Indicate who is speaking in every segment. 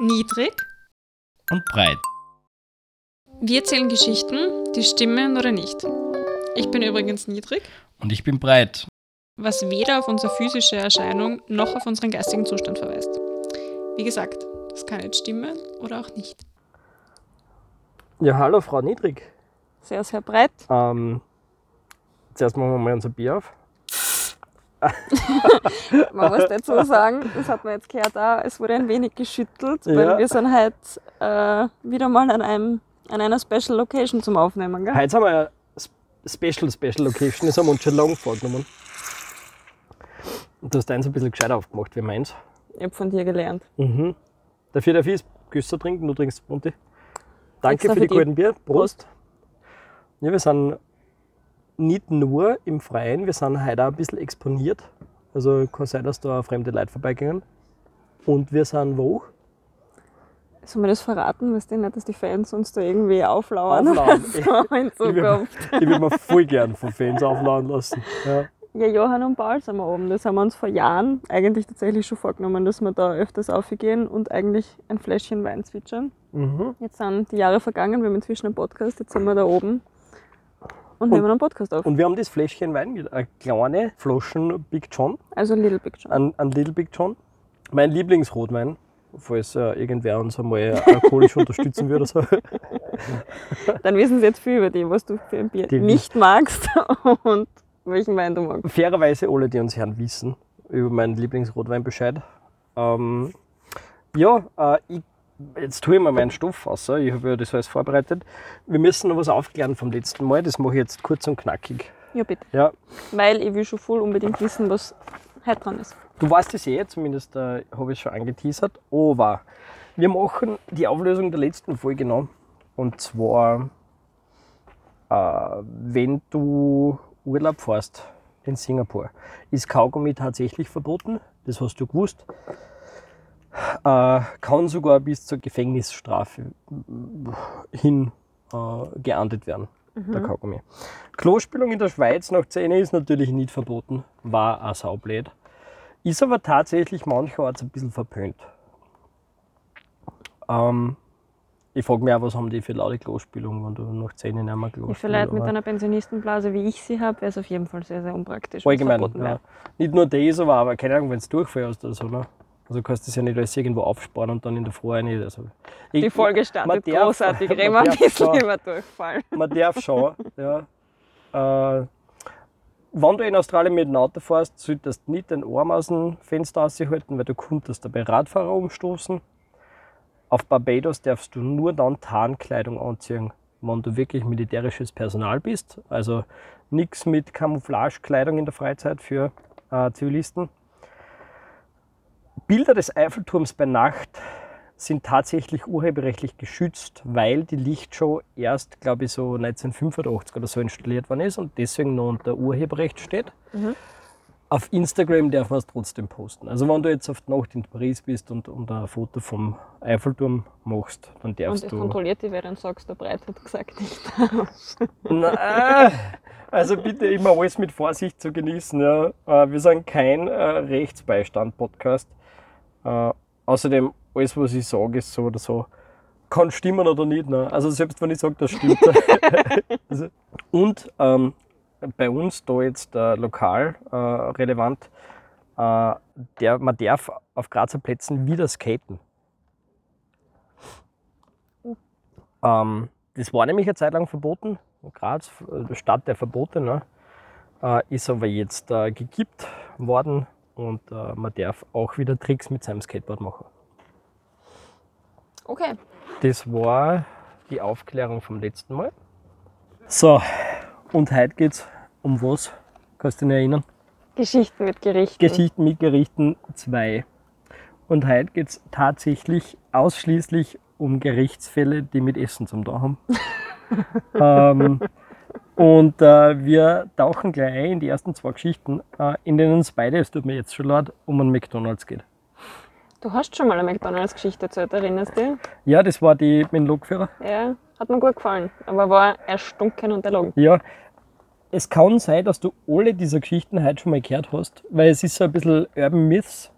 Speaker 1: Niedrig.
Speaker 2: und breit.
Speaker 1: Wir erzählen Geschichten, die stimmen oder nicht. Ich bin übrigens niedrig,
Speaker 2: Und ich bin breit.
Speaker 1: was weder auf unsere physische Erscheinung noch auf unseren geistigen Zustand verweist. Wie gesagt, das kann jetzt stimmen oder auch nicht.
Speaker 3: Ja, hallo Frau Niedrig.
Speaker 1: Sehr, sehr breit.
Speaker 3: Ähm, zuerst machen wir mal unser Bier auf.
Speaker 4: Man muss dazu sagen, das hat man jetzt gehört auch, es wurde ein wenig geschüttelt, weil
Speaker 3: Ja.
Speaker 4: wir sind halt äh, wieder mal an, einem, an einer Special Location zum Aufnehmen. Gell?
Speaker 3: Heute haben wir eine Sp- Special, Special Location, das haben wir uns schon lange vorgenommen. Und du hast eins ein bisschen gescheiter aufgemacht wie meins.
Speaker 4: Ich habe von dir gelernt.
Speaker 3: Mhm. Dafür darf ich Küsser trinken, du trinkst Bunti. Danke für die
Speaker 4: dich.
Speaker 3: guten Bier. Prost. Ja, wir sind nicht nur im Freien, wir sind heute auch ein bisschen exponiert. Also kann sein, dass da fremde Leute vorbeigehen. Und wir sind wo?
Speaker 4: Sollen wir das verraten? Weißt du nicht, dass die Fans uns da irgendwie auflauern?
Speaker 3: Auflauern.
Speaker 4: so in
Speaker 3: Ich würde
Speaker 4: Zukunft.
Speaker 3: ich würd mir voll gern von Fans aufladen lassen. Ja.
Speaker 4: Ja, Johann und Paul sind wir oben. Das haben wir uns vor Jahren eigentlich tatsächlich schon vorgenommen, dass wir da öfters aufgehen und eigentlich ein Fläschchen Wein zwitschern.
Speaker 3: Mhm.
Speaker 4: Jetzt sind die Jahre vergangen, wir haben inzwischen einen Podcast, jetzt sind wir da oben und, nehmen einen Podcast auf.
Speaker 3: Und wir haben das Fläschchen Wein mit eine kleine Flaschen Big John,
Speaker 4: Also Little Big John.
Speaker 3: ein, ein Little Big John. Mein Lieblingsrotwein, falls äh, irgendwer uns einmal alkoholisch unterstützen würde. So.
Speaker 4: Dann wissen sie jetzt viel über die, was du für ein Bier
Speaker 3: Die
Speaker 4: nicht magst und welchen Wein du magst.
Speaker 3: Fairerweise alle, die uns hören, wissen über meinen Lieblingsrotwein Bescheid. Ähm, ja, äh, ich, jetzt tue ich mal meinen Stoff aus. Ich habe ja das alles vorbereitet. Wir müssen noch was aufklären vom letzten Mal. Das mache ich jetzt kurz und knackig.
Speaker 4: Ja, bitte.
Speaker 3: Ja,
Speaker 4: Weil ich will schon voll unbedingt wissen, was heute dran ist.
Speaker 3: Du weißt es eh, zumindest äh, habe ich es schon angeteasert. Aber wir machen die Auflösung der letzten Folge noch. Und zwar, äh, wenn du Urlaub fährst in Singapur, ist Kaugummi tatsächlich verboten. Das hast du gewusst. Äh, kann sogar bis zur Gefängnisstrafe hin äh, geahndet werden, der Kaugummi. Klospülung in der Schweiz nach 10 ist natürlich nicht verboten, war auch saublöd. Ist aber tatsächlich mancherorts ein bisschen verpönt. Ähm, ich frage mich auch, was haben die für laute Klospülung, wenn du nach 10 nicht mehr Klospülung
Speaker 4: Vielleicht mit
Speaker 3: aber
Speaker 4: einer Pensionistenblase, wie ich sie habe, wäre es auf jeden Fall sehr, sehr unpraktisch.
Speaker 3: Allgemein, ja. Nicht nur das, aber, aber keine Ahnung, wenn du durchfährst oder so. Ne? Also kannst du das ja nicht alles irgendwo aufsparen und dann in der Früh nicht. Also, ich-
Speaker 4: Die Folge startet
Speaker 3: darf-
Speaker 4: großartig.
Speaker 3: man
Speaker 4: Reden wir ein
Speaker 3: darf
Speaker 4: bisschen über Durchfall.
Speaker 3: man darf schon. ja. äh, wenn du in Australien mit dem Auto fährst, solltest du nicht den Arm aus dem Fenster raushalten, weil du könntest dabei Radfahrer umstoßen. Auf Barbados darfst du nur dann Tarnkleidung anziehen, wenn du wirklich militärisches Personal bist. Also nichts mit Camouflagekleidung in der Freizeit für äh, Zivilisten. Bilder des Eiffelturms bei Nacht sind tatsächlich urheberrechtlich geschützt, weil die Lichtshow erst, glaube ich, so 1985 oder so installiert worden ist und deswegen noch unter Urheberrecht steht. Auf Instagram darf man es trotzdem posten. Also wenn du jetzt auf die Nacht in Paris bist und, und ein Foto vom Eiffelturm machst, dann
Speaker 4: Und
Speaker 3: darfst
Speaker 4: das
Speaker 3: du...
Speaker 4: kontrolliert die, dann sagst, der Breit hat gesagt nicht.
Speaker 3: Na, also bitte immer alles mit Vorsicht zu genießen. Ja. Äh, Wir sind kein äh, Rechtsbeistand-Podcast. Äh, außerdem, alles, was ich sage, ist so oder so. Kann stimmen oder nicht. Ne? Also selbst wenn ich sage, das stimmt. also, und ähm, bei uns da jetzt äh, lokal äh, relevant, äh, der, man darf auf Grazer Plätzen wieder skaten. Ähm, das war nämlich eine Zeit lang verboten. Graz, äh, Stadt der Verbote, ne? äh, ist aber jetzt äh, gekippt worden und äh, man darf auch wieder Tricks mit seinem Skateboard machen.
Speaker 4: Okay.
Speaker 3: Das war die Aufklärung vom letzten Mal. So, und heute geht's um was? Kannst du dich erinnern?
Speaker 4: Geschichten mit Gerichten.
Speaker 3: Geschichten mit Gerichten 2. Und heute geht es tatsächlich ausschließlich um Gerichtsfälle, die mit Essen zum da haben. ähm, und äh, wir tauchen gleich ein in die ersten zwei Geschichten, äh, in denen es beide, es tut mir jetzt schon leid, um einen McDonalds geht.
Speaker 4: Du hast schon mal eine McDonalds-Geschichte erzählt, erinnerst du dich?
Speaker 3: Ja, das war die mit dem Lokführer.
Speaker 4: Ja, hat mir gut gefallen. Aber war erstunken und erlogen.
Speaker 3: Ja, es kann sein, dass du alle dieser Geschichten heute schon mal gehört hast, weil es ist so ein bisschen Urban Myths.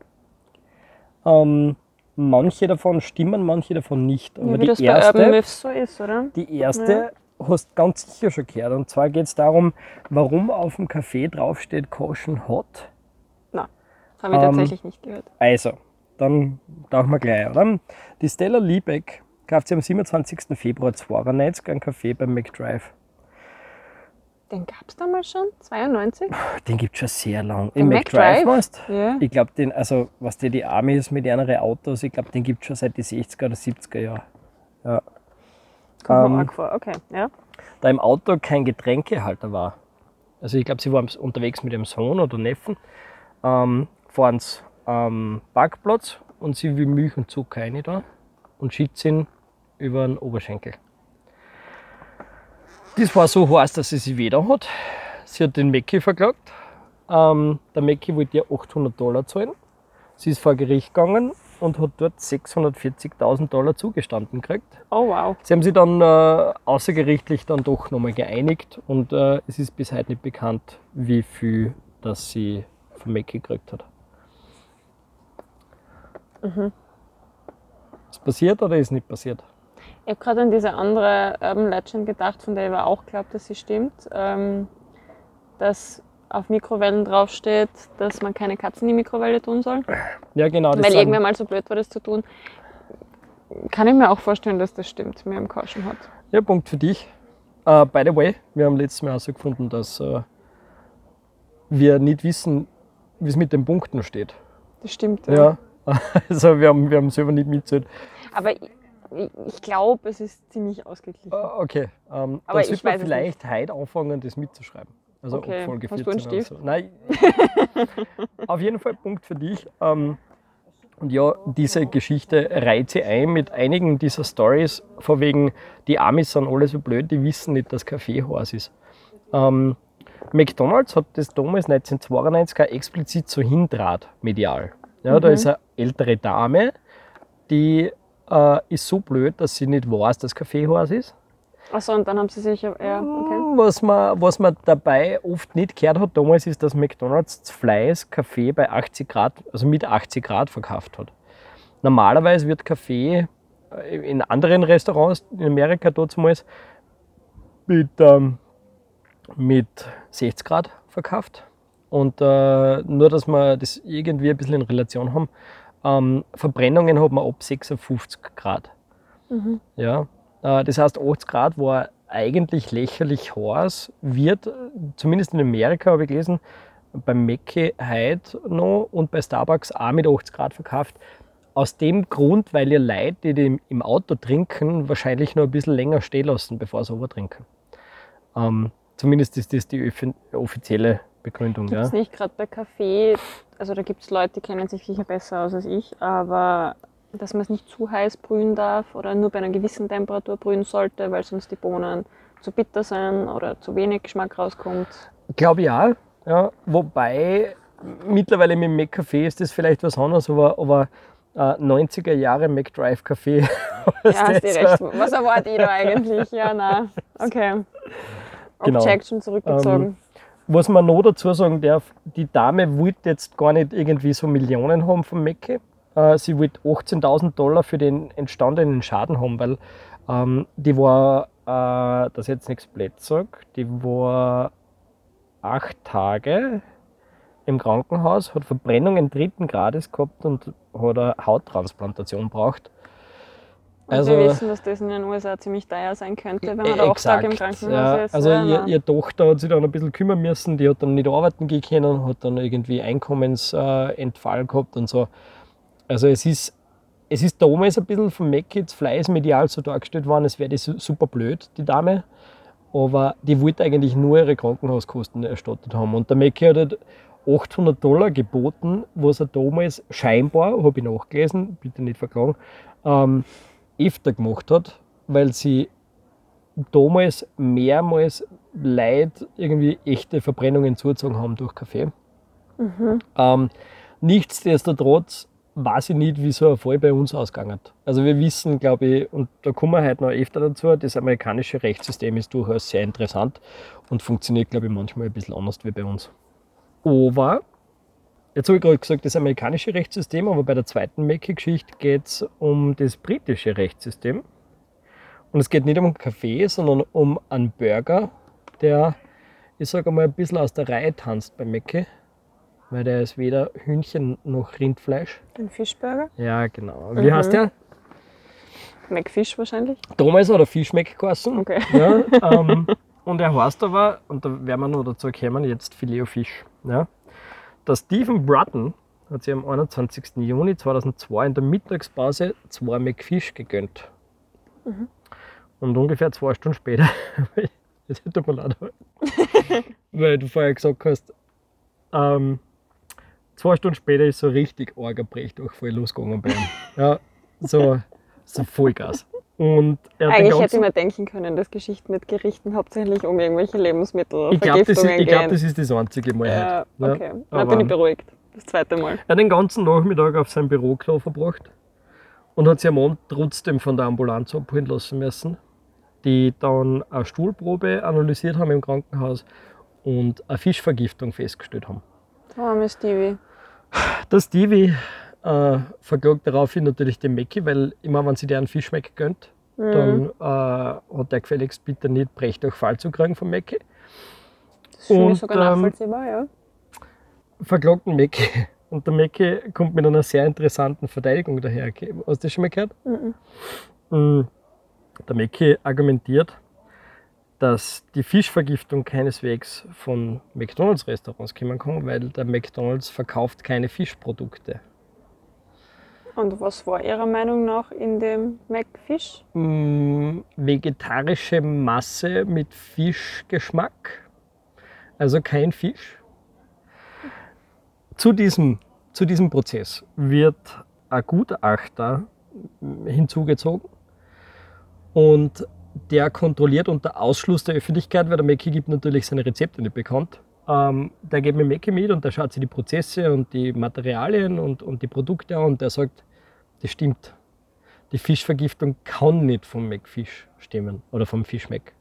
Speaker 3: Ähm, manche davon stimmen, manche davon nicht. Aber
Speaker 4: Ja, wie
Speaker 3: die
Speaker 4: das bei
Speaker 3: erste,
Speaker 4: Urban Myths so ist, oder?
Speaker 3: die erste hast ganz sicher schon gehört. Und zwar geht es darum, warum auf dem Kaffee draufsteht Caution Hot.
Speaker 4: Habe ich
Speaker 3: Ähm,
Speaker 4: tatsächlich nicht gehört.
Speaker 3: Also, dann tauchen wir gleich, oder? Die Stella Liebeck kauft sie am 27. Februar 92 einen Kaffee beim McDrive.
Speaker 4: Den gab es damals schon? 92?
Speaker 3: Den gibt es schon sehr lang.
Speaker 4: Den
Speaker 3: Im McDrive, du?
Speaker 4: Ja.
Speaker 3: Ich glaube, den, also was die, die Amis mit ihren Autos, ich glaube, den gibt es schon seit den 60er oder 70er Jahren. Ja.
Speaker 4: Kommt
Speaker 3: Ähm,
Speaker 4: arg vor. Okay, ja.
Speaker 3: Da im Auto kein Getränkehalter war. Also ich glaube, sie waren unterwegs mit ihrem Sohn oder Neffen, ähm, fahren sie am Parkplatz und sie will Milch und Zucker rein da und schiebt ihn über den Oberschenkel. Das war so heiß, dass sie sich weder hat. Sie hat den Mackie verklagt. Ähm, der Mackie wollte ihr 800 Dollar zahlen. Sie ist vor Gericht gegangen und hat dort 640.000 Dollar zugestanden gekriegt.
Speaker 4: Oh wow.
Speaker 3: Sie haben sich dann äh, außergerichtlich dann doch nochmal geeinigt und äh, es ist bis heute nicht bekannt, wie viel das sie von Mac gekriegt hat. Ist passiert oder ist nicht passiert?
Speaker 4: Ich habe gerade an diese andere Urban Legend gedacht, von der ich aber auch glaube, dass sie stimmt. Ähm, dass auf Mikrowellen draufsteht, dass man keine Katzen in die Mikrowelle tun soll.
Speaker 3: Ja, genau.
Speaker 4: Weil irgendwer mal so blöd war, das zu tun. Kann ich mir auch vorstellen, dass das stimmt, mir im Caution hat.
Speaker 3: Ja, Punkt für dich. Äh, by the way, wir haben letztes Mal herausgefunden, dass äh, wir nicht wissen, wie es mit den Punkten steht.
Speaker 4: Das stimmt.
Speaker 3: Ja. Also wir haben, wir haben selber nicht mitgezählt.
Speaker 4: Aber ich, ich, glaube, es ist ziemlich ausgeglichen.
Speaker 3: Äh, okay. Ähm,
Speaker 4: Aber
Speaker 3: dann
Speaker 4: ich
Speaker 3: sollte man vielleicht heute anfangen, das mitzuschreiben. Also
Speaker 4: Okay.
Speaker 3: Folge
Speaker 4: Hast du einen
Speaker 3: 14 oder
Speaker 4: Stift?
Speaker 3: So. Nein. Auf jeden Fall Punkt für dich. Ähm, und ja, diese Geschichte reiht sie ein mit einigen dieser Stories, vor wegen, die Amis sind alle so blöd, die wissen nicht, dass Kaffee ist. Ähm, McDonalds hat das damals 1992 auch explizit so hindrat, medial. Ja, Da
Speaker 4: Mhm.
Speaker 3: ist eine ältere Dame, die äh, ist so blöd, dass sie nicht weiß, dass Kaffee ist.
Speaker 4: Achso, und dann haben sie sich. Ja, okay.
Speaker 3: Was man, was man dabei oft nicht gehört hat damals, ist, dass McDonalds Fleiß Kaffee bei 80 Grad, also mit 80 Grad verkauft hat. Normalerweise wird Kaffee äh, in anderen Restaurants in Amerika damals mit, ähm, mit 60 Grad verkauft. Und äh, nur, dass wir das irgendwie ein bisschen in Relation haben, ähm, Verbrennungen hat man ab 56 Grad. Ja, äh, das heißt, 80 Grad war eigentlich lächerlich heiß, wird, zumindest in Amerika habe ich gelesen, beim Mackey heute noch und bei Starbucks auch mit 80 Grad verkauft. Aus dem Grund, weil ihr Leute, die den im Auto trinken, wahrscheinlich noch ein bisschen länger stehen lassen, bevor sie trinken. Ähm, zumindest ist das die offi- offizielle Begründung.
Speaker 4: Gibt
Speaker 3: Ja.
Speaker 4: nicht gerade bei Kaffee, also da gibt es Leute, die kennen sich sicher besser aus als ich, aber dass man es nicht zu heiß brühen darf oder nur bei einer gewissen Temperatur brühen sollte, weil sonst die Bohnen zu bitter sind oder zu wenig Geschmack rauskommt.
Speaker 3: Glaube ich auch. Ja. Wobei mittlerweile mit dem McCafé ist das vielleicht was anderes, aber, aber äh, 90er Jahre McDrive Kaffee.
Speaker 4: Ja, hast du recht. Was erwarte ich da eigentlich? Ja, na, okay.
Speaker 3: Genau.
Speaker 4: Objection zurückgezogen.
Speaker 3: Was man noch dazu sagen darf, die Dame wollte jetzt gar nicht irgendwie so Millionen haben vom Mecke. Äh, sie wollte 18.000 Dollar für den entstandenen Schaden haben, weil ähm, die war, äh, dass ich jetzt nichts blöd sage, die war acht Tage im Krankenhaus, hat Verbrennungen dritten Grades gehabt und hat eine Hauttransplantation braucht.
Speaker 4: Und
Speaker 3: also-
Speaker 4: wir wissen, dass das in den USA ziemlich teuer sein könnte, wenn man da acht Tage im Krankenhaus
Speaker 3: ja.
Speaker 4: ist.
Speaker 3: Also
Speaker 4: Ja,
Speaker 3: ihr,
Speaker 4: na.
Speaker 3: ihre Tochter hat sich dann ein bisschen kümmern müssen, die hat dann nicht arbeiten gehen können, hat dann irgendwie Einkommensentfall Entfall gehabt und so. Also es ist, es ist damals ein bisschen von McKids Fleiß medial so dargestellt worden, als wäre die su- super blöd, die Dame. Aber die wollte eigentlich nur ihre Krankenhauskosten erstattet haben. Und der Mackie hat halt 800 Dollar geboten, was er damals scheinbar, habe ich nachgelesen, bitte nicht verklagen, ähm, öfter gemacht hat, weil sie damals mehrmals Leute irgendwie echte Verbrennungen zugezogen haben durch Kaffee. Ähm, nichtsdestotrotz weiß ich nicht, wie so ein Fall bei uns ausgegangen hat. Also wir wissen, glaube ich, und da kommen wir heute noch öfter dazu, das amerikanische Rechtssystem ist durchaus sehr interessant und funktioniert, glaube ich, manchmal ein bisschen anders wie bei uns. Aber jetzt habe ich gerade gesagt, das amerikanische Rechtssystem, aber bei der zweiten Mackie-Geschichte geht es um das britische Rechtssystem. Und es geht nicht um einen Kaffee, sondern um einen Burger, der, ich sage mal, ein bisschen aus der Reihe tanzt bei Mackie. Weil der ist weder Hühnchen noch Rindfleisch.
Speaker 4: Ein Fischburger?
Speaker 3: Ja, genau. Wie
Speaker 4: Mhm.
Speaker 3: heißt der?
Speaker 4: McFish wahrscheinlich.
Speaker 3: Damals hat er Fischmeck geheißen.
Speaker 4: Okay.
Speaker 3: Ja, ähm, und er heißt aber, und da werden wir noch dazu kommen, jetzt Filet Fisch. Ja. Der Stephen Brutton hat sich am 21. Juni 2002 in der Mittagspause zwei McFish gegönnt. Und ungefähr zwei Stunden später, das tut mir leid, weil du vorher gesagt hast, ähm, zwei Stunden später ist so richtig arger Brechdurchfall losgegangen bei ihm. Ja, so, so Vollgas. Und
Speaker 4: Eigentlich hätte
Speaker 3: ganzen-
Speaker 4: ich mir denken können, dass Geschichten mit Gerichten hauptsächlich um irgendwelche
Speaker 3: ich glaube, das, ich glaub,
Speaker 4: gehen.
Speaker 3: das ist das einzige Mal
Speaker 4: ja,
Speaker 3: heute.
Speaker 4: okay. Da
Speaker 3: aber-
Speaker 4: bin ich beruhigt. Das zweite Mal.
Speaker 3: Er hat den ganzen Nachmittag auf seinem Büro klar verbracht und hat sich am Abend trotzdem von der Ambulanz abholen lassen müssen, die dann eine Stuhlprobe analysiert haben im Krankenhaus und eine Fischvergiftung festgestellt haben.
Speaker 4: Arme Stevie.
Speaker 3: Der Stevie äh, verklagt daraufhin natürlich den Mackie, weil immer wenn sie der einen Fischmeck gönnt,
Speaker 4: Mhm.
Speaker 3: dann äh, hat der gefälligst bitte nicht Brecht durch Fall zu kriegen vom Mackie.
Speaker 4: Das finde
Speaker 3: und,
Speaker 4: sogar
Speaker 3: ähm,
Speaker 4: nachvollziehbar, ja.
Speaker 3: verklagt den Mackie. Und der Mackie kommt mit einer sehr interessanten Verteidigung daher. Hast du das schon mal gehört?
Speaker 4: Mhm.
Speaker 3: Mm, Der Mackie argumentiert, dass die Fischvergiftung keineswegs von McDonalds-Restaurants kommen kann, weil der McDonalds verkauft keine Fischprodukte.
Speaker 4: Und was war Ihrer Meinung nach in dem McFish?
Speaker 3: Mm, Vegetarische Masse mit Fischgeschmack, also kein Fisch. Zu diesem, zu diesem Prozess wird ein Gutachter hinzugezogen und der kontrolliert unter Ausschluss der Öffentlichkeit, weil der Mackie gibt natürlich seine Rezepte nicht bekannt. Ähm, der geht mit Mackie mit und der schaut sich die Prozesse und die Materialien und, und die Produkte an und der sagt, das stimmt. Die Fischvergiftung kann nicht vom McFish stimmen oder vom Fischmeck,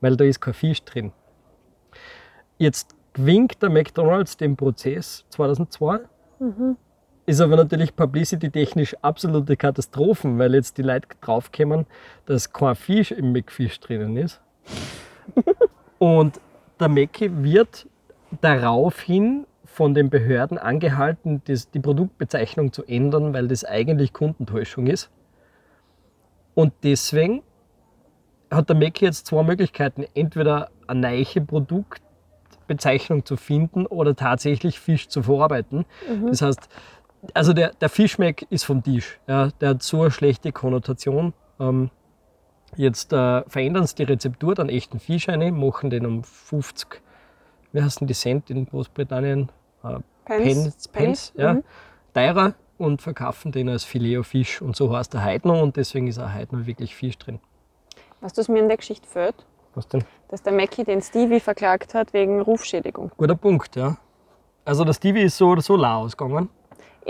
Speaker 3: weil da ist kein Fisch drin. Jetzt gewinnt der McDonalds den Prozess 2002 ist aber natürlich publicity-technisch absolute Katastrophen, weil jetzt die Leute draufkommen, dass kein Fisch im McFish drinnen ist. Und der Mackie wird daraufhin von den Behörden angehalten, die Produktbezeichnung zu ändern, weil das eigentlich Kundentäuschung ist. Und deswegen hat der Mackie jetzt zwei Möglichkeiten. Entweder eine neue Produktbezeichnung zu finden oder tatsächlich Fisch zu verarbeiten. Das heißt, also der, der Fischmeck ist vom Tisch. Ja, der hat so eine schlechte Konnotation. Ähm, jetzt äh, verändern sie die Rezeptur, dann echten Fisch rein, machen den um 50, wie heißen die Cent in Großbritannien? Äh, Pence, Pence, ja,
Speaker 4: Mhm.
Speaker 3: teurer und verkaufen den als Filet Fisch. Und so heißt der noch und deswegen ist auch noch wirklich Fisch drin.
Speaker 4: Was das mir in der Geschichte fehlt,
Speaker 3: Was denn?
Speaker 4: dass der Mackie den Stevie verklagt hat wegen Rufschädigung.
Speaker 3: Guter Punkt, ja. Also der Stevie ist so oder so lau ausgegangen.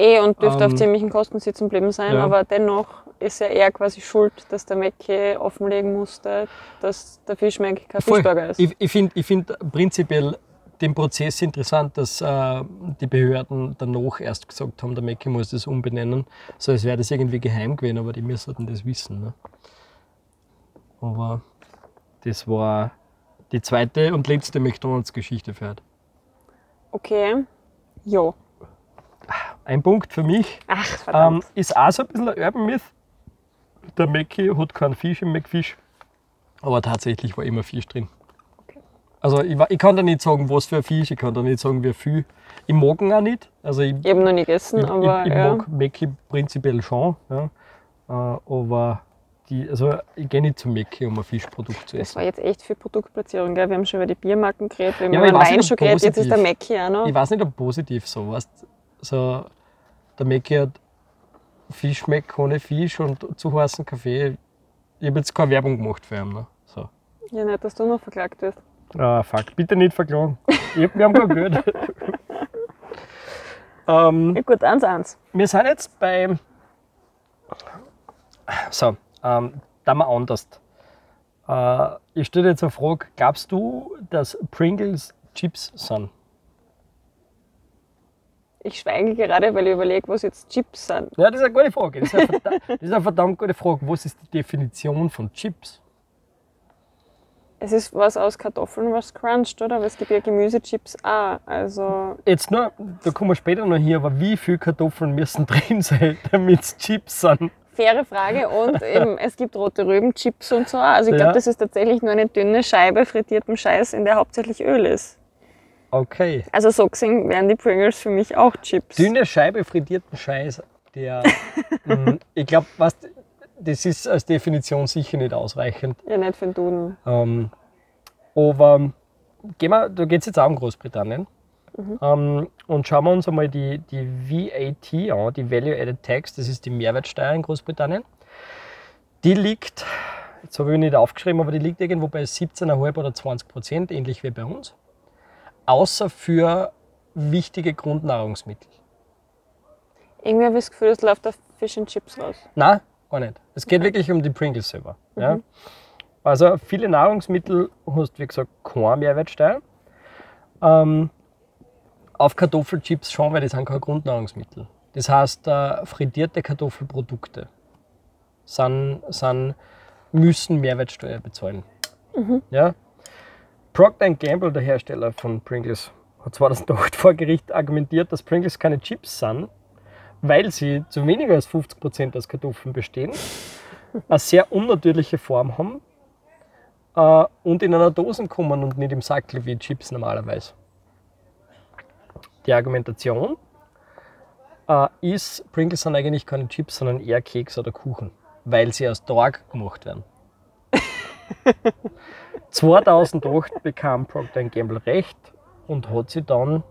Speaker 4: Eh und dürfte auf
Speaker 3: Ähm,
Speaker 4: ziemlichen Kosten sitzen geblieben sein,
Speaker 3: ja.
Speaker 4: aber dennoch ist ja er quasi schuld, dass der Mackie offenlegen musste, dass der Fischmeck kein
Speaker 3: Voll.
Speaker 4: Fischburger ist.
Speaker 3: Ich, ich finde ich find prinzipiell den Prozess interessant, dass äh, die Behörden danach erst gesagt haben, der Mackie muss das umbenennen. So als wäre das irgendwie geheim gewesen, aber die müssten das wissen. Ne? Aber das war die zweite und letzte McDonalds-Geschichte für heute.
Speaker 4: Okay. Jo.
Speaker 3: Ein Punkt für mich.
Speaker 4: Ach,
Speaker 3: Ähm, ist auch so ein bisschen ein Urban Myth. Der Mackie hat keinen Fisch im McFish, aber tatsächlich war immer Fisch drin.
Speaker 4: Okay.
Speaker 3: Also ich, ich kann da nicht sagen, was für ein Fisch, ich kann da nicht sagen, wie viel. Ich mag ihn auch nicht. Also ich,
Speaker 4: ich habe noch nie gegessen,
Speaker 3: ich,
Speaker 4: aber
Speaker 3: ich,
Speaker 4: ja.
Speaker 3: mag Mackie prinzipiell schon. Ja. Äh, aber die, also ich gehe nicht zum Mackie, um ein Fischprodukt zu
Speaker 4: Das
Speaker 3: essen.
Speaker 4: war jetzt echt viel Produktplatzierung, gell? Wir haben schon über die Biermarken geredet, wir haben
Speaker 3: Ja,
Speaker 4: über Wein schon geredet, jetzt ist der. Mackie auch noch.
Speaker 3: Ich weiß nicht, ob positiv so weißt. So, der Mackie hat Fischmeck ohne Fisch und zu heißen Kaffee. Ich habe jetzt keine Werbung gemacht für ihn. Ne? So.
Speaker 4: Ja, nicht, dass du noch verklagt wirst.
Speaker 3: Ah, fuck, bitte nicht verklagen. Ich hab, wir haben kein Geld. ähm,
Speaker 4: Ja, gut, eins, eins.
Speaker 3: wir sind jetzt bei. So, ähm, da mal anders. Äh, ich stelle jetzt eine Frage: Glaubst du, dass Pringles Chips sind?
Speaker 4: Ich schweige gerade, weil ich überlege, was jetzt Chips sind.
Speaker 3: Ja, das ist eine gute Frage. Das ist eine, verdammt, das ist eine verdammt gute Frage. Was ist die Definition von Chips?
Speaker 4: Es ist was aus Kartoffeln, was crunched, oder? Aber es gibt ja Gemüsechips auch. Also,
Speaker 3: Jetzt nur, da kommen wir später noch hier, aber wie viel Kartoffeln müssen drin sein, damit es Chips sind?
Speaker 4: faire Frage. Und eben, es gibt rote Rübenchips und so. auch. Also, ich
Speaker 3: Ja.
Speaker 4: glaube, das ist tatsächlich nur eine dünne Scheibe frittiertem Scheiß, in der hauptsächlich Öl ist.
Speaker 3: Okay.
Speaker 4: Also, so gesehen wären die Pringles für mich auch Chips.
Speaker 3: Dünne Scheibe frittierten Scheiß, der, mh, ich glaube, was, das ist als Definition sicher nicht ausreichend.
Speaker 4: Ja, nicht für den Duden.
Speaker 3: Ähm, aber gehen wir, da geht es jetzt auch um Großbritannien. Ähm, und schauen wir uns einmal die, die VAT an, die Value Added Tax, das ist die Mehrwertsteuer in Großbritannien. Die liegt, jetzt habe ich nicht aufgeschrieben, aber die liegt irgendwo bei 17,5 oder 20 Prozent, ähnlich wie bei uns. Außer für wichtige Grundnahrungsmittel.
Speaker 4: Irgendwie habe ich das Gefühl, es läuft auf Fish and Chips raus.
Speaker 3: Nein, gar nicht. Es geht wirklich um die Pringles selber. Ja? Also viele Nahrungsmittel hast wie gesagt keine Mehrwertsteuer. Ähm, auf Kartoffelchips schon, weil die sind kein Grundnahrungsmittel. Das heißt, äh, frittierte Kartoffelprodukte sind, sind, müssen Mehrwertsteuer bezahlen. Ja? Procter Gamble, der Hersteller von Pringles, hat 2008 vor Gericht argumentiert, dass Pringles keine Chips sind, weil sie zu weniger als 50% aus Kartoffeln bestehen, eine sehr unnatürliche Form haben äh, und in einer Dose kommen und nicht im Sackel wie Chips normalerweise. Die Argumentation äh, ist, Pringles sind eigentlich keine Chips, sondern eher Keks oder Kuchen, weil sie aus Torg gemacht werden. 2008 bekam Procter Gamble recht und hat sie dann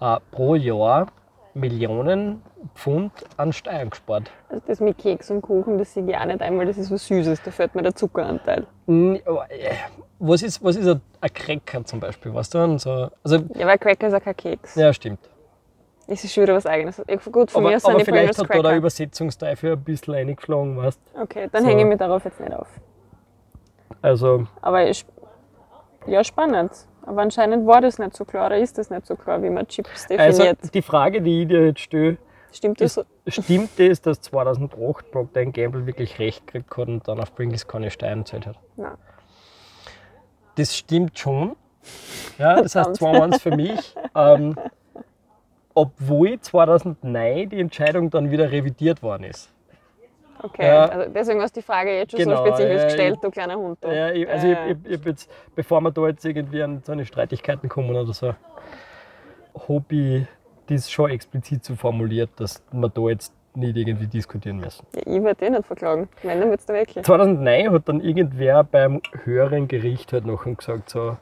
Speaker 3: äh, pro Jahr Millionen Pfund an Steuern gespart.
Speaker 4: Also, das mit Keks und Kuchen, das sehe ich auch nicht einmal, das ist was Süßes, da fällt mir der Zuckeranteil.
Speaker 3: Aber, äh, Was ist, was ist ein, ein Cracker zum Beispiel? Weißt du? So, also,
Speaker 4: Ja, weil Cracker ist auch kein Keks.
Speaker 3: ja, stimmt.
Speaker 4: Das ist schon wieder was Eigenes. Gut, von
Speaker 3: Aber,
Speaker 4: mir sind
Speaker 3: aber
Speaker 4: die
Speaker 3: vielleicht
Speaker 4: Pringles
Speaker 3: hat da der
Speaker 4: Cracker.
Speaker 3: Übersetzungsteufel ein bisschen reingeflogen, weißt
Speaker 4: Okay, dann
Speaker 3: So.
Speaker 4: hänge ich mich darauf jetzt nicht auf.
Speaker 3: Also,
Speaker 4: Aber ich, ja, spannend. Aber anscheinend war das nicht so klar oder ist das nicht so klar, wie man Chips
Speaker 3: also
Speaker 4: definiert.
Speaker 3: die Frage, die ich dir jetzt stelle,
Speaker 4: Stimmt das
Speaker 3: stimmt es, dass 2008 Procter Gamble wirklich recht gekriegt hat und dann auf Pringles keine Steuern gezahlt hat?
Speaker 4: Nein.
Speaker 3: Das stimmt schon. Ja, das heißt
Speaker 4: Verdammt.
Speaker 3: 2-1 für mich. Ähm, obwohl 2009 die Entscheidung dann wieder revidiert worden ist.
Speaker 4: Okay,
Speaker 3: Ja.
Speaker 4: also deswegen hast du die Frage jetzt schon
Speaker 3: Genau,
Speaker 4: so spezifisch
Speaker 3: ja,
Speaker 4: gestellt,
Speaker 3: ich-
Speaker 4: du kleiner Hund. du.
Speaker 3: Ja, ich, also
Speaker 4: Äh,
Speaker 3: ich, ich, ich jetzt, bevor wir da jetzt irgendwie an so eine Streitigkeiten kommen oder so, habe ich das schon explizit so formuliert, dass wir da jetzt nicht irgendwie diskutieren müssen.
Speaker 4: ja, ich werde dich nicht verklagen. Wenn, dann wird's da wirklich.
Speaker 3: 2009 hat dann irgendwer beim höheren Gericht halt noch gesagt, so,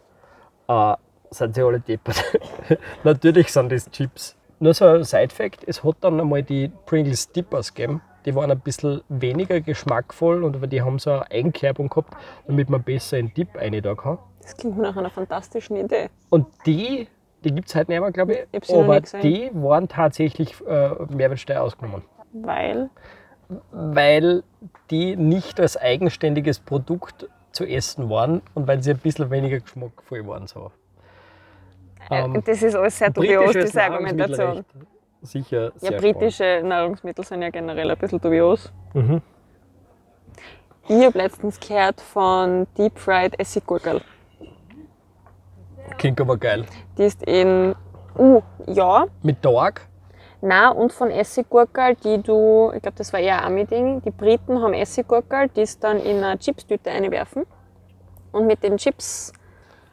Speaker 3: äh, sind sie alle deppert. Natürlich sind das Chips. Nur so ein Side-Fact, es hat dann einmal die Pringles Dippers gegeben. Die waren ein bisschen weniger geschmackvoll und aber die haben so eine Eigenkerbung gehabt, damit man besser in Dip rein da kann.
Speaker 4: Das klingt nach einer fantastischen Idee.
Speaker 3: Und die, die gibt es heute nicht mehr, glaube ich.
Speaker 4: Ich
Speaker 3: aber die waren tatsächlich äh, Mehrwertsteuer ausgenommen.
Speaker 4: Weil,
Speaker 3: weil die nicht als eigenständiges Produkt zu essen waren und weil sie ein bisschen weniger geschmackvoll waren. So.
Speaker 4: äh,
Speaker 3: Ähm,
Speaker 4: das ist alles sehr dubios, diese Argumentation.
Speaker 3: Sicher sehr
Speaker 4: Ja, britische Nahrungsmittel sind ja generell ein bisschen dubios.
Speaker 3: spannend. Mhm.
Speaker 4: Ich habe letztens gehört von Deep Fried Essiggurkel.
Speaker 3: Klingt aber geil.
Speaker 4: Die ist in, uh, ja,
Speaker 3: Mit Tag?
Speaker 4: Na und von Essiggurkel, die du, ich glaube, das war eher ein Ami-Ding. Die Briten haben Essiggurkel, die es dann in eine Chipstüte einwerfen und mit den Chips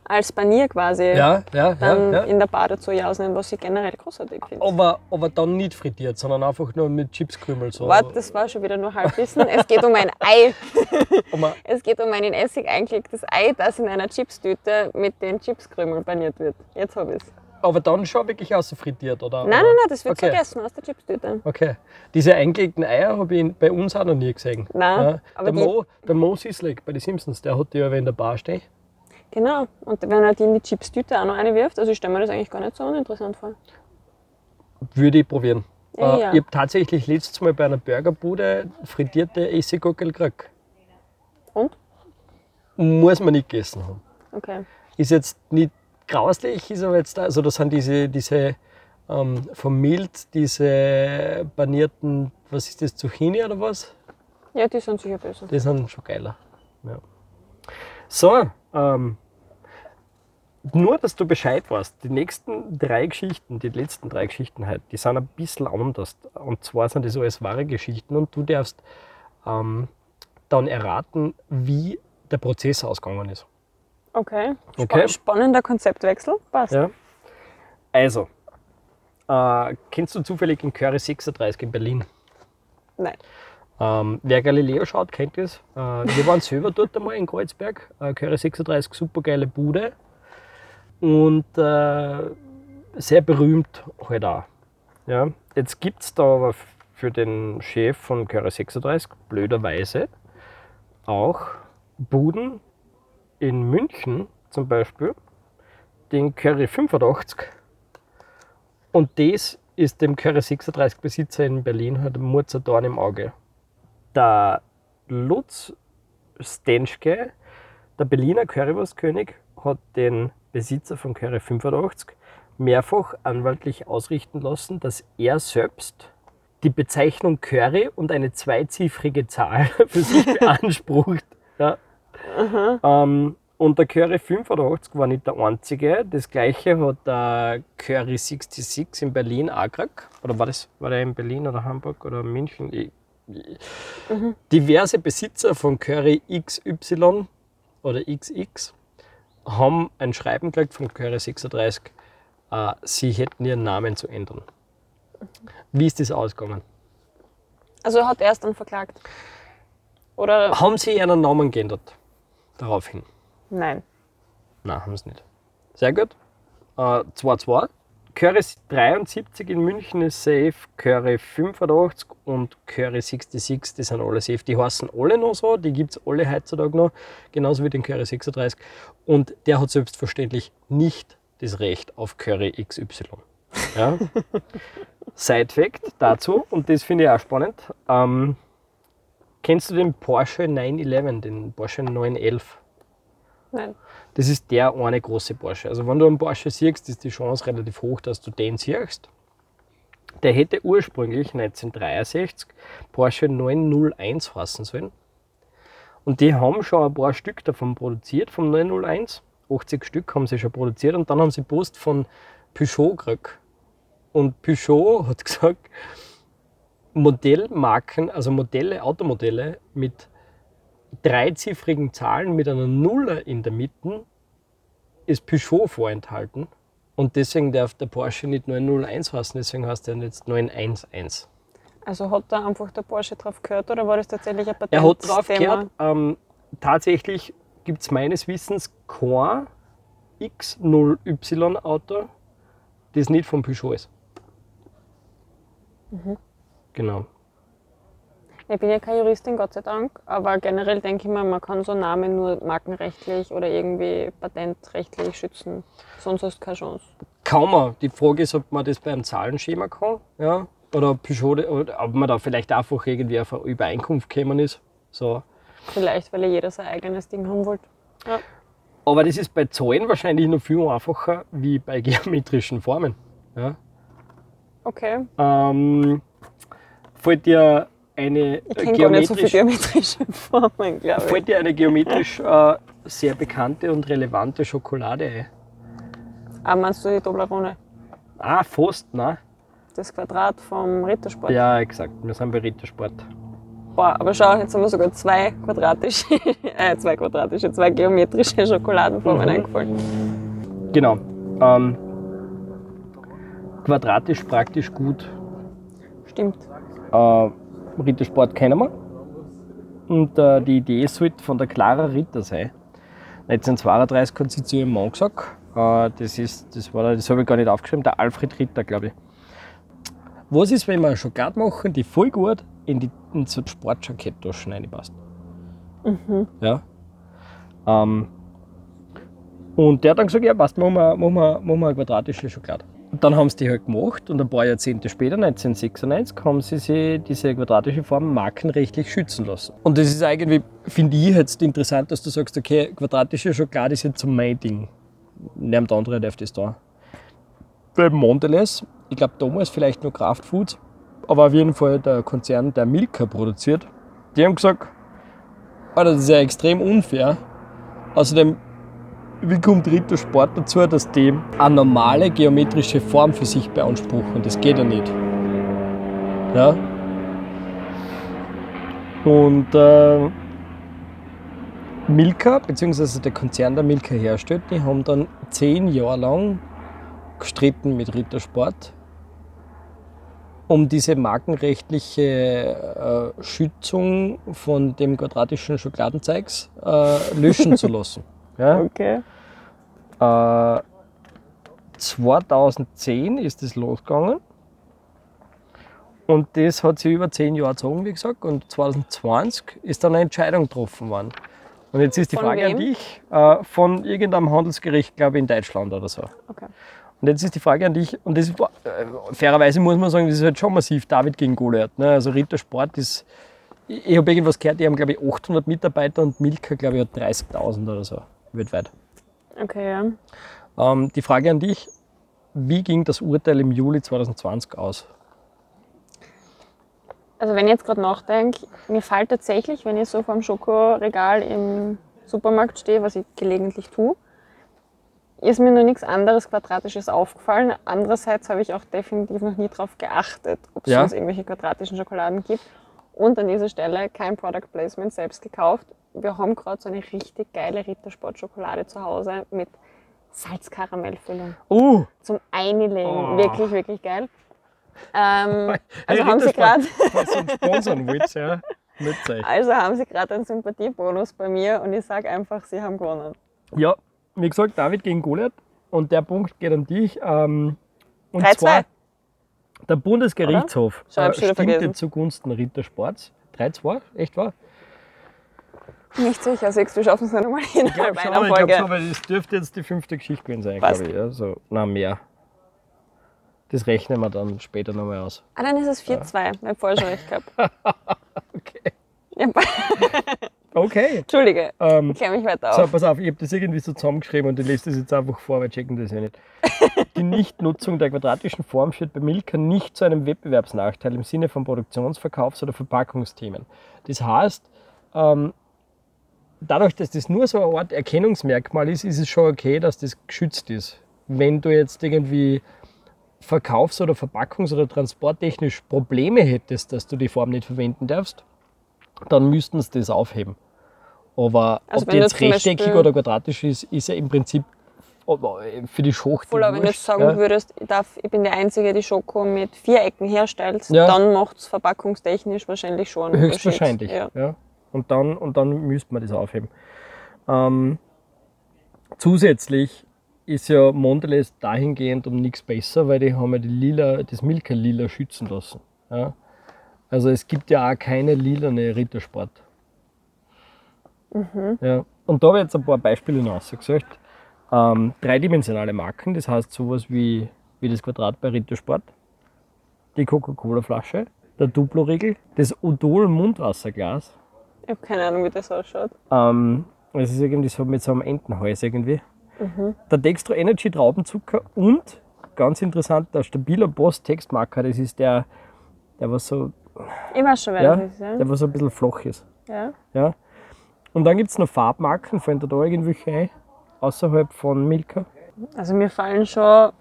Speaker 4: als Panier quasi
Speaker 3: Ja, ja,
Speaker 4: dann
Speaker 3: ja.
Speaker 4: in der Bar dazu jausen, was ich generell großartig finde.
Speaker 3: Aber, aber dann nicht frittiert, sondern einfach nur mit Chipskrümel. So.
Speaker 4: Warte, das war schon wieder nur Halbwissen. Es geht um ein Ei. Es geht um ein in Essig eingelegtes Ei, das in einer Chipstüte mit den Chipskrümeln paniert wird. Jetzt habe ich es.
Speaker 3: aber dann schon wirklich außer-frittiert, oder?
Speaker 4: Nein, nein, nein, das wird
Speaker 3: Okay.
Speaker 4: gegessen aus der Chipstüte.
Speaker 3: Okay. Diese eingelegten Eier habe ich bei uns auch noch nie gesehen.
Speaker 4: Nein,
Speaker 3: Ja,
Speaker 4: aber
Speaker 3: der, Mo, der Mo Sislek bei den Simpsons, der hat die ja, in der Bar steht.
Speaker 4: Genau. Und wenn er die in die Chipstüte auch noch eine wirft, also ich stelle mir das eigentlich gar nicht so uninteressant vor.
Speaker 3: Würde ich probieren.
Speaker 4: Ja,
Speaker 3: Äh,
Speaker 4: ja.
Speaker 3: Ich habe tatsächlich letztes Mal bei einer Burgerbude frittierte Essiggurkel gekriegt.
Speaker 4: Und?
Speaker 3: Muss man nicht gegessen haben.
Speaker 4: Okay.
Speaker 3: Ist jetzt nicht grauslich, ist aber jetzt da, also da sind diese, diese ähm, vom Mild diese panierten, was ist das, Zucchini oder was?
Speaker 4: Ja, die sind sicher besser.
Speaker 3: Die sind schon geiler. Ja. So, ähm, nur, dass du Bescheid weißt, die nächsten drei Geschichten, die letzten drei Geschichten halt, die sind ein bisschen anders. Und zwar sind das alles wahre Geschichten und du darfst ähm, dann erraten, wie der Prozess ausgegangen ist.
Speaker 4: Okay.
Speaker 3: Okay.
Speaker 4: Spannender Konzeptwechsel. Passt.
Speaker 3: Ja. Also, äh, kennst du zufällig den Curry 36 in Berlin?
Speaker 4: Nein.
Speaker 3: Ähm, wer Galileo schaut, kennt das. Äh, wir waren selber dort einmal in Kreuzberg. Äh, Curry 36, super geile Bude. Und äh, sehr berühmt halt auch. Ja. Jetzt gibt es da aber für den Chef von Curry 36 blöderweise auch Buden in München zum Beispiel, den Curry 85. Und das ist dem Curry 36 Besitzer in Berlin halt ein Murzerdorn im Auge. Der Lutz Stenschke, der Berliner Currywurstkönig, hat den Besitzer von Curry 85 mehrfach anwaltlich ausrichten lassen, dass er selbst die Bezeichnung Curry und eine zweiziffrige Zahl für sich beansprucht. Ja. Ähm, und der Curry 85 war nicht der einzige. Das gleiche hat der Curry 66 in Berlin auch gekriegt. Oder war, das, war der in Berlin oder Hamburg oder München? Ich, ich, Diverse Besitzer von Curry XY oder XX haben ein Schreiben gekriegt von Curry 36, äh, sie hätten ihren Namen zu ändern. Wie ist das ausgegangen?
Speaker 4: Also hat er es dann verklagt? Oder
Speaker 3: Haben sie ihren Namen geändert? Daraufhin.
Speaker 4: nein?
Speaker 3: Nein, haben sie nicht. Sehr gut. Äh, 2-2. Curry 73 in München ist safe, Curry 85 und Curry 66, die sind alle safe. Die heißen alle noch so, die gibt es alle heutzutage noch, genauso wie den Curry 36. Und der hat selbstverständlich nicht das Recht auf Curry XY. Ja? Side-Fact dazu, und das finde ich auch spannend. Ähm, kennst du den Porsche 911, den Porsche 911?
Speaker 4: Nein.
Speaker 3: Das ist der eine große Porsche. Also wenn du einen Porsche siehst, ist die Chance relativ hoch, dass du den siehst. Der hätte ursprünglich 1963 Porsche 901 heißen sollen. Und die haben schon ein paar Stück davon produziert, vom 901. 80 Stück haben sie schon produziert und dann haben sie Post von Peugeot gekriegt. Und Peugeot hat gesagt, Modellmarken, also Modelle, Automodelle mit dreiziffrigen Zahlen mit einer Nuller in der Mitte ist Peugeot vorenthalten. Und deswegen darf der Porsche nicht 901 heißen, deswegen heißt er jetzt 911.
Speaker 4: Also hat da einfach der Porsche drauf gehört oder war das tatsächlich ein Patent?
Speaker 3: Er hat drauf gehört, ähm, tatsächlich gibt es meines Wissens kein X0Y Auto, das nicht von Peugeot ist. Genau.
Speaker 4: Ich bin ja keine Juristin, Gott sei Dank, aber generell denke ich mir, man kann so Namen nur markenrechtlich oder irgendwie patentrechtlich schützen. Sonst hast du keine Chance.
Speaker 3: Kaum. mehr. Die Frage ist, ob man das beim Zahlenschema kann. Ja? Oder Peugeot, oder ob man da vielleicht einfach irgendwie auf eine Übereinkunft gekommen ist. So.
Speaker 4: Vielleicht, weil jeder sein eigenes Ding haben wollte. Ja.
Speaker 3: Aber das ist bei Zahlen wahrscheinlich noch viel einfacher wie bei geometrischen Formen. Ja?
Speaker 4: Okay.
Speaker 3: Ähm, fällt dir eine
Speaker 4: Ich kenne gar nicht so
Speaker 3: geometrisch,
Speaker 4: geometrische Formen, glaube ich.
Speaker 3: fällt dir eine geometrisch äh, sehr bekannte und relevante Schokolade ein?
Speaker 4: Ah, meinst du die Toblerone?
Speaker 3: Ah, fast, ne?
Speaker 4: Das Quadrat vom Rittersport?
Speaker 3: Ja, exakt. Wir sind bei Rittersport.
Speaker 4: Boah, aber schau, jetzt haben wir sogar zwei quadratische, äh, zwei quadratische, zwei geometrische Schokoladenformen
Speaker 3: Mhm.
Speaker 4: eingefallen.
Speaker 3: Genau. Ähm, quadratisch praktisch gut.
Speaker 4: Stimmt.
Speaker 3: Äh, Rittersport kennen wir. Und äh, die Idee sollte von der Clara Ritter sein. 1932 hat sie zu ihrem Mann gesagt. Äh, das, ist, das, war, das habe ich gar nicht aufgeschrieben, der Alfred Ritter, glaube ich. Was ist, wenn wir eine Schokolade machen, die voll gut in, die, in so Sportjacketttaschen reinpasst? Ja. Ähm, und der hat dann gesagt, ja passt, machen wir, machen wir, machen wir eine quadratische Schokolade. Dann haben sie die halt gemacht und ein paar Jahrzehnte später, 1996, haben sie sich diese quadratische Form markenrechtlich schützen lassen. Und das ist eigentlich, finde ich, jetzt interessant, dass du sagst, okay, quadratische Schokolade ist jetzt so mein Ding. Niemand andere darf das da. Bei Mondelez ich glaube damals vielleicht nur Kraft Foods, aber auf jeden Fall der Konzern, der Milka produziert, die haben gesagt, Alter, das ist ja extrem unfair. Außerdem, wie kommt Rittersport dazu, dass die eine normale geometrische Form für sich beanspruchen? Das geht ja nicht. Ja. Und äh, Milka, beziehungsweise der Konzern, der Milka herstellt, die haben dann zehn Jahre lang gestritten mit Rittersport, um diese markenrechtliche äh, Schützung von dem quadratischen Schokoladenzeugs äh, löschen zu lassen. Ja?
Speaker 4: Okay.
Speaker 3: Äh, 2010 ist es losgegangen. Und das hat sich über zehn Jahre gezogen, wie gesagt. Und 2020 ist dann eine Entscheidung getroffen worden. Und jetzt ist die
Speaker 4: Von
Speaker 3: Frage
Speaker 4: wem?
Speaker 3: an dich, äh, von irgendeinem Handelsgericht, glaube ich, in Deutschland oder so.
Speaker 4: Okay.
Speaker 3: Und jetzt ist die Frage an dich, und das ist, äh, fairerweise muss man sagen, das ist halt schon massiv, David gegen Goliath. Ne? Also Rittersport ist, ich, ich habe irgendwas gehört, die haben glaube ich 800 Mitarbeiter und Milka glaube ich hat 30.000 oder so weltweit.
Speaker 4: Okay, ja.
Speaker 3: Ähm, die Frage an dich, wie ging das Urteil im Juli 2020 aus?
Speaker 4: Also wenn ich jetzt gerade nachdenke, mir fällt tatsächlich, wenn ich so vor dem Schokoregal im Supermarkt stehe, was ich gelegentlich tue, ist mir nur nichts anderes Quadratisches aufgefallen. Andererseits habe ich auch definitiv noch nie darauf geachtet, ob es
Speaker 3: Ja.
Speaker 4: sonst irgendwelche quadratischen Schokoladen gibt. Und an dieser Stelle kein Product Placement selbst gekauft. Wir haben gerade so eine richtig geile Rittersport-Schokolade zu Hause mit Salzkaramellfüllung
Speaker 3: Uh,
Speaker 4: zum Einlegen.
Speaker 3: Oh.
Speaker 4: Wirklich, wirklich geil. Ähm, also,
Speaker 3: Hey,
Speaker 4: haben sie grad,
Speaker 3: ja,
Speaker 4: also haben sie gerade einen Sympathiebonus bei mir und ich sage einfach, sie haben gewonnen.
Speaker 3: Ja, wie gesagt, David gegen Goliath. Und der Punkt geht an dich. Ähm, und
Speaker 4: 3-2.
Speaker 3: zwar, der Bundesgerichtshof äh, stimmte
Speaker 4: vergessen.
Speaker 3: zugunsten Rittersports. 3-2, echt wahr?
Speaker 4: Nicht sicher, siehst du, schaffen es nicht einmal innerhalb
Speaker 3: schon,
Speaker 4: einer
Speaker 3: ich glaub
Speaker 4: Folge.
Speaker 3: schon, weil das dürfte jetzt die fünfte Geschichte gewesen sein,
Speaker 4: Passt.
Speaker 3: glaube ich. Ja, so, na, mehr. Das rechnen wir dann später nochmal aus.
Speaker 4: Ah, dann ist es 4-2. Ich habe vorher schon recht gehabt.
Speaker 3: Okay.
Speaker 4: Ja,
Speaker 3: Okay.
Speaker 4: Entschuldige,
Speaker 3: Ähm,
Speaker 4: ich kläre mich weiter
Speaker 3: So,
Speaker 4: auf.
Speaker 3: pass auf, ich habe das irgendwie so zusammengeschrieben und ich lese das jetzt einfach vor, weil checken das ja nicht. Die Nichtnutzung der quadratischen Form führt bei Milka nicht zu einem Wettbewerbsnachteil im Sinne von Produktions-, Verkaufs- oder Verpackungsthemen. Das heißt, ähm, dadurch, dass das nur so eine Art Erkennungsmerkmal ist, ist es schon okay, dass das geschützt ist. Wenn du jetzt irgendwie verkaufs- oder verpackungs- oder transporttechnisch Probleme hättest, dass du die Form nicht verwenden darfst, dann müssten sie das aufheben. Aber
Speaker 4: Also
Speaker 3: ob die jetzt rechteckig
Speaker 4: Beispiel-
Speaker 3: oder quadratisch ist, ist ja im Prinzip aber für die Schacht.
Speaker 4: Voll, aber wenn du jetzt sagen würdest, ich, darf, ich bin die Einzige, die Schoko mit Vierecken herstellt,
Speaker 3: Ja.
Speaker 4: dann macht es verpackungstechnisch wahrscheinlich schon
Speaker 3: Höchstwahrscheinlich.
Speaker 4: Unterschied.
Speaker 3: Ja. Und, dann, und dann müsste man das aufheben. Ähm, zusätzlich ist ja Mondelez dahingehend um nichts besser, weil die haben ja die lila, das Milka lila schützen lassen. Ja. Also es gibt ja auch keine lilane Rittersport. Ja. Und da habe ich jetzt ein paar Beispiele rausgesucht. Ähm, dreidimensionale Marken, das heißt sowas wie, wie das Quadrat bei Rittersport, die Coca-Cola-Flasche, der Duplo-Riegel, das Odol-Mundwasserglas.
Speaker 4: Ich habe keine Ahnung, wie das ausschaut.
Speaker 3: Ähm, es ist irgendwie so mit so einem Entenhals irgendwie. Der Dextro Energy Traubenzucker und, ganz interessant, der stabiler Boss Textmarker, das ist der, der was so,
Speaker 4: Ich weiß schon, wer
Speaker 3: ja,
Speaker 4: das ist. Ja?
Speaker 3: der was so ein bisschen flach ist.
Speaker 4: Ja.
Speaker 3: Ja. Und dann gibt es noch Farbmarken, fallen da, da irgendwelche ein, außerhalb von Milka?
Speaker 4: Also mir fallen schon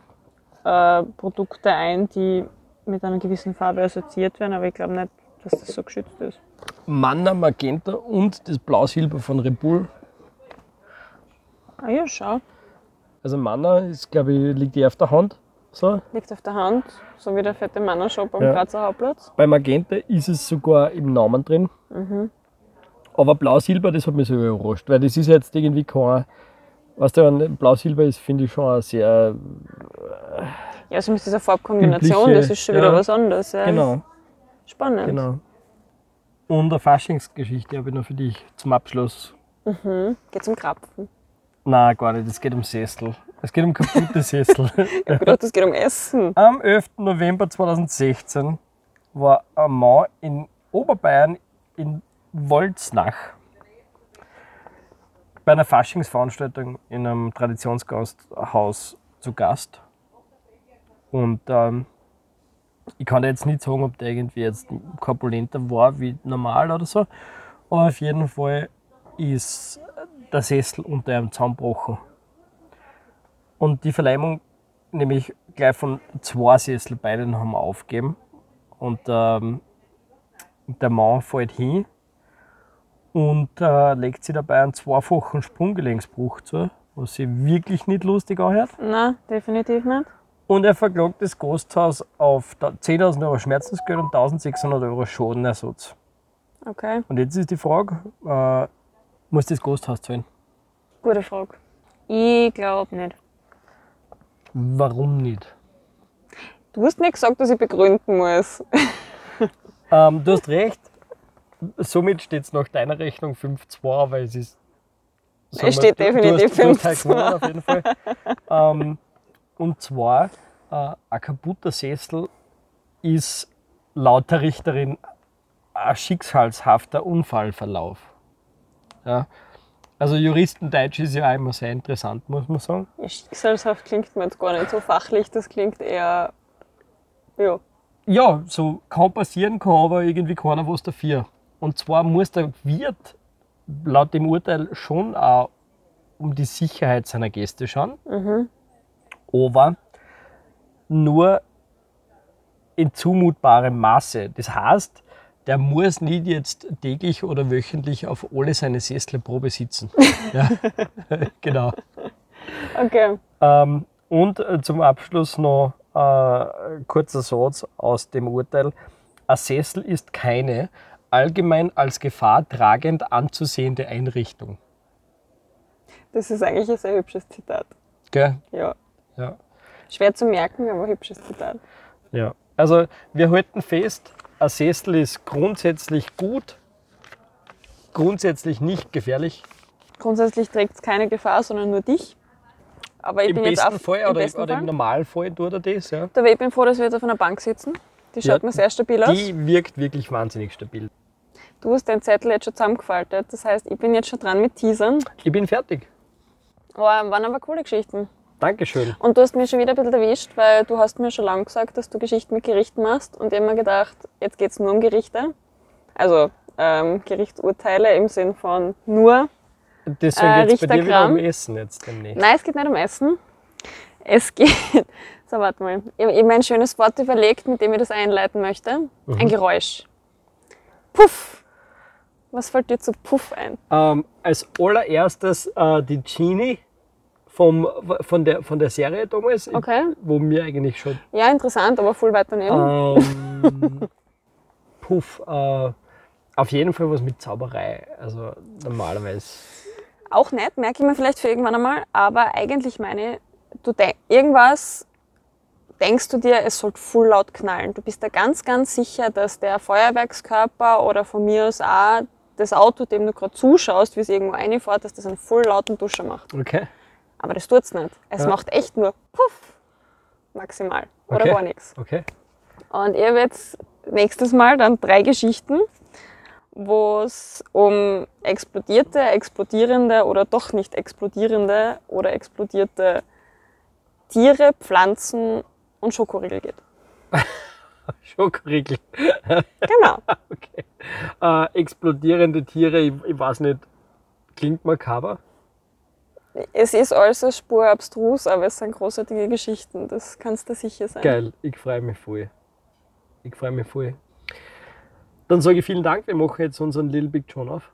Speaker 4: äh, Produkte ein, die mit einer gewissen Farbe assoziiert werden, aber ich glaube nicht, dass das so geschützt ist.
Speaker 3: Manna, Magenta und das Blau-Silber von Red Bull.
Speaker 4: Ah ja, schau.
Speaker 3: Also Manna ist, glaube ich, liegt eh auf der Hand. So.
Speaker 4: Liegt auf der Hand, so wie der fette Mannershop am
Speaker 3: Ja.
Speaker 4: Grazer Hauptplatz.
Speaker 3: Bei Magenta ist es sogar im Namen drin. Aber Blau-Silber, das hat mich so überrascht, weil das ist jetzt irgendwie kein. Weißt du, Blau-Silber ist, finde ich, schon sehr.
Speaker 4: Ja, also mit dieser Farbkombination,
Speaker 3: Übliche,
Speaker 4: das ist schon
Speaker 3: ja.
Speaker 4: wieder was anderes. Ja.
Speaker 3: Genau,
Speaker 4: Spannend.
Speaker 3: genau. Und eine Faschingsgeschichte habe ich noch für dich zum Abschluss.
Speaker 4: Geht zum Krapfen.
Speaker 3: Nein, gar nicht, es geht um Sessel. Es geht um kaputte Sessel.
Speaker 4: Ich hab gedacht, es geht um Essen.
Speaker 3: Am 11. November 2016 war ein Mann in Oberbayern in Wolznach bei einer Faschingsveranstaltung in einem Traditionsgasthaus zu Gast. Und ähm, ich kann jetzt nicht sagen, ob der irgendwie jetzt korpulenter war wie normal oder so. Aber auf jeden Fall ist der Sessel unter ihm zusammengebrochen. Und die Verleimung, nämlich gleich von zwei Sessel, beiden haben wir aufgegeben. Und ähm, der Mann fällt hin und äh, legt sich dabei einen zweifachen Sprunggelenksbruch zu, was sich wirklich nicht lustig anhört.
Speaker 4: Nein, definitiv nicht.
Speaker 3: Und er verklagt das Gasthaus auf da- 10.000 Euro Schmerzensgeld und 1.600 Euro Schadenersatz.
Speaker 4: Okay,
Speaker 3: Und jetzt ist die Frage, äh, muss das Gasthaus zahlen?
Speaker 4: gute Frage. Ich glaube nicht.
Speaker 3: Warum nicht?
Speaker 4: Du hast nicht gesagt, dass ich begründen muss.
Speaker 3: Ähm, du hast recht. Somit steht es nach deiner Rechnung 5-2, weil es ist. wir,
Speaker 4: steht definitiv
Speaker 3: du hast, du hast
Speaker 4: 5-2.
Speaker 3: halt auf jeden Fall. ähm, und zwar, äh, ein kaputter Sessel ist laut der Richterin ein schicksalshafter Unfallverlauf. Ja. Also Juristendeutsch ist ja auch immer sehr interessant, muss man sagen.
Speaker 4: Ja, Schicksalshaft klingt mir jetzt gar nicht so fachlich, das klingt eher. Ja.
Speaker 3: Ja, so kann passieren, kann aber irgendwie keiner was dafür. Und zwar muss der Wirt laut dem Urteil schon auch um die Sicherheit seiner Gäste schauen, aber nur in zumutbarem Maße. Das heißt, der muss nicht jetzt täglich oder wöchentlich auf alle seine Sesselprobe sitzen. ja, genau.
Speaker 4: Okay.
Speaker 3: Ähm, und äh, zum Abschluss noch äh, ein kurzer Satz aus dem Urteil. Ein Sessel ist keine allgemein als Gefahr tragend anzusehende Einrichtung.
Speaker 4: Das ist eigentlich ein sehr hübsches Zitat.
Speaker 3: Gell?
Speaker 4: Ja.
Speaker 3: Ja.
Speaker 4: Schwer zu merken, aber hübsches Zitat.
Speaker 3: ja. Also wir halten fest, ein Sessel ist grundsätzlich gut, grundsätzlich nicht gefährlich.
Speaker 4: Grundsätzlich trägt es keine Gefahr, sondern nur dich. Aber ich
Speaker 3: Im
Speaker 4: bin jetzt
Speaker 3: besten
Speaker 4: auf,
Speaker 3: Fall
Speaker 4: im
Speaker 3: oder,
Speaker 4: besten
Speaker 3: oder im
Speaker 4: Fall.
Speaker 3: Normalfall tut er das. Ja.
Speaker 4: Aber ich bin froh, dass wir jetzt auf einer Bank sitzen. Die
Speaker 3: Ja,
Speaker 4: schaut mir sehr stabil aus.
Speaker 3: Die wirkt wirklich wahnsinnig stabil.
Speaker 4: Du hast den Zettel jetzt schon zusammengefaltet. Das heißt, ich bin jetzt schon dran mit Teasern.
Speaker 3: Ich bin fertig.
Speaker 4: Aber waren aber coole Geschichten.
Speaker 3: Dankeschön.
Speaker 4: Und du hast mich schon wieder ein bisschen erwischt, weil du hast mir schon lange gesagt, dass du Geschichten mit Gerichten machst. Und ich habe mir gedacht, jetzt geht es nur um Gerichte. Also ähm, Gerichtsurteile im Sinn von nur.
Speaker 3: Deswegen
Speaker 4: Äh,
Speaker 3: geht es bei dir wieder um Essen jetzt demnächst.
Speaker 4: Nein, es geht nicht um Essen. Es geht. So, warte mal. Ich habe mir ein schönes Wort überlegt, mit dem ich das einleiten möchte. Ein Geräusch. Puff. Was fällt dir zu Puff ein?
Speaker 3: Ähm, als allererstes äh, die Genie vom, von, der, von der Serie damals,
Speaker 4: Okay.
Speaker 3: wo mir eigentlich schon
Speaker 4: Ja, interessant, aber voll weit daneben.
Speaker 3: ähm, Puff, äh, auf jeden Fall was mit Zauberei. Also normalerweise.
Speaker 4: Auch nett, merke ich mir vielleicht für irgendwann einmal, aber eigentlich meine, du denk, irgendwas denkst du dir, es sollte full laut knallen. Du bist da ganz, ganz sicher, dass der Feuerwerkskörper oder von mir aus auch das Auto, dem du gerade zuschaust, wie es irgendwo reinfährt, dass das einen voll lauten Duscher macht.
Speaker 3: Okay.
Speaker 4: Aber das tut's nicht. Es
Speaker 3: Ja.
Speaker 4: macht echt nur Puff. Maximal. Oder
Speaker 3: Okay.
Speaker 4: gar nichts.
Speaker 3: Okay.
Speaker 4: Und ich habe jetzt nächstes Mal dann drei Geschichten, wo es um explodierte, explodierende oder doch nicht explodierende oder explodierte Tiere, Pflanzen und Schokoriegel geht.
Speaker 3: Schokoriegel.
Speaker 4: Genau.
Speaker 3: Okay. Äh, explodierende Tiere, ich, ich weiß nicht, klingt makaber.
Speaker 4: Es ist alles eine Spur abstrus, aber es sind großartige Geschichten. Das kannst du sicher sein.
Speaker 3: Geil, ich freue mich voll. Ich freue mich voll. Dann sage ich vielen Dank, wir machen jetzt unseren Little Big John auf.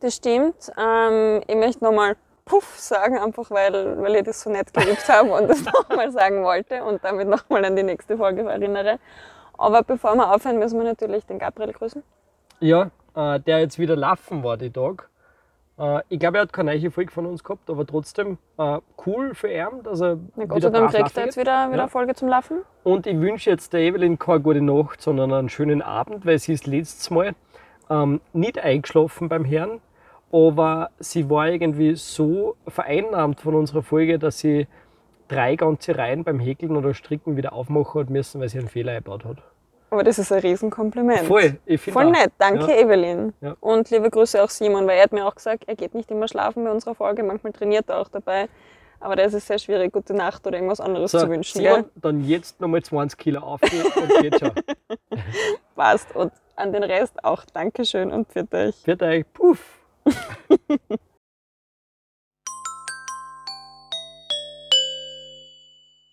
Speaker 4: Das stimmt. Ähm, ich möchte nochmal Puff sagen, einfach weil, weil ich das so nett geübt habe und das nochmal sagen wollte und damit nochmal an die nächste Folge erinnere. Aber bevor wir aufhören, müssen wir natürlich den Gabriel grüßen.
Speaker 3: Ja, äh, der jetzt wieder laufen war die Tag. Äh, ich glaube, er hat keine neue Folge von uns gehabt, aber trotzdem äh, cool für ihn, dass er
Speaker 4: Na Gott
Speaker 3: wieder
Speaker 4: sei Dank kriegt er jetzt wieder, wieder
Speaker 3: Ja.
Speaker 4: eine Folge zum Laufen.
Speaker 3: Und ich wünsche jetzt der Evelyn keine gute Nacht, sondern einen schönen Abend, weil sie ist letztes Mal ähm, nicht eingeschlafen beim Herrn, aber sie war irgendwie so vereinnahmt von unserer Folge, dass sie drei ganze Reihen beim Häkeln oder Stricken wieder aufmachen hat müssen, weil sie einen Fehler eingebaut hat.
Speaker 4: Aber das ist ein Riesenkompliment.
Speaker 3: Voll, ich finde
Speaker 4: Voll
Speaker 3: auch.
Speaker 4: nett. Danke,
Speaker 3: Ja.
Speaker 4: Evelyn.
Speaker 3: Ja.
Speaker 4: Und liebe Grüße auch Simon, weil er hat mir auch gesagt, er geht nicht immer schlafen bei unserer Folge. Manchmal trainiert er auch dabei. Aber da ist es sehr schwierig, gute Nacht oder irgendwas anderes
Speaker 3: So,
Speaker 4: zu wünschen.
Speaker 3: Simon,
Speaker 4: Gell?
Speaker 3: dann jetzt nochmal 20 Kilo aufgehen und geht schon.
Speaker 4: Passt. Und an den Rest auch Dankeschön und für euch.
Speaker 3: Wird euch, puff.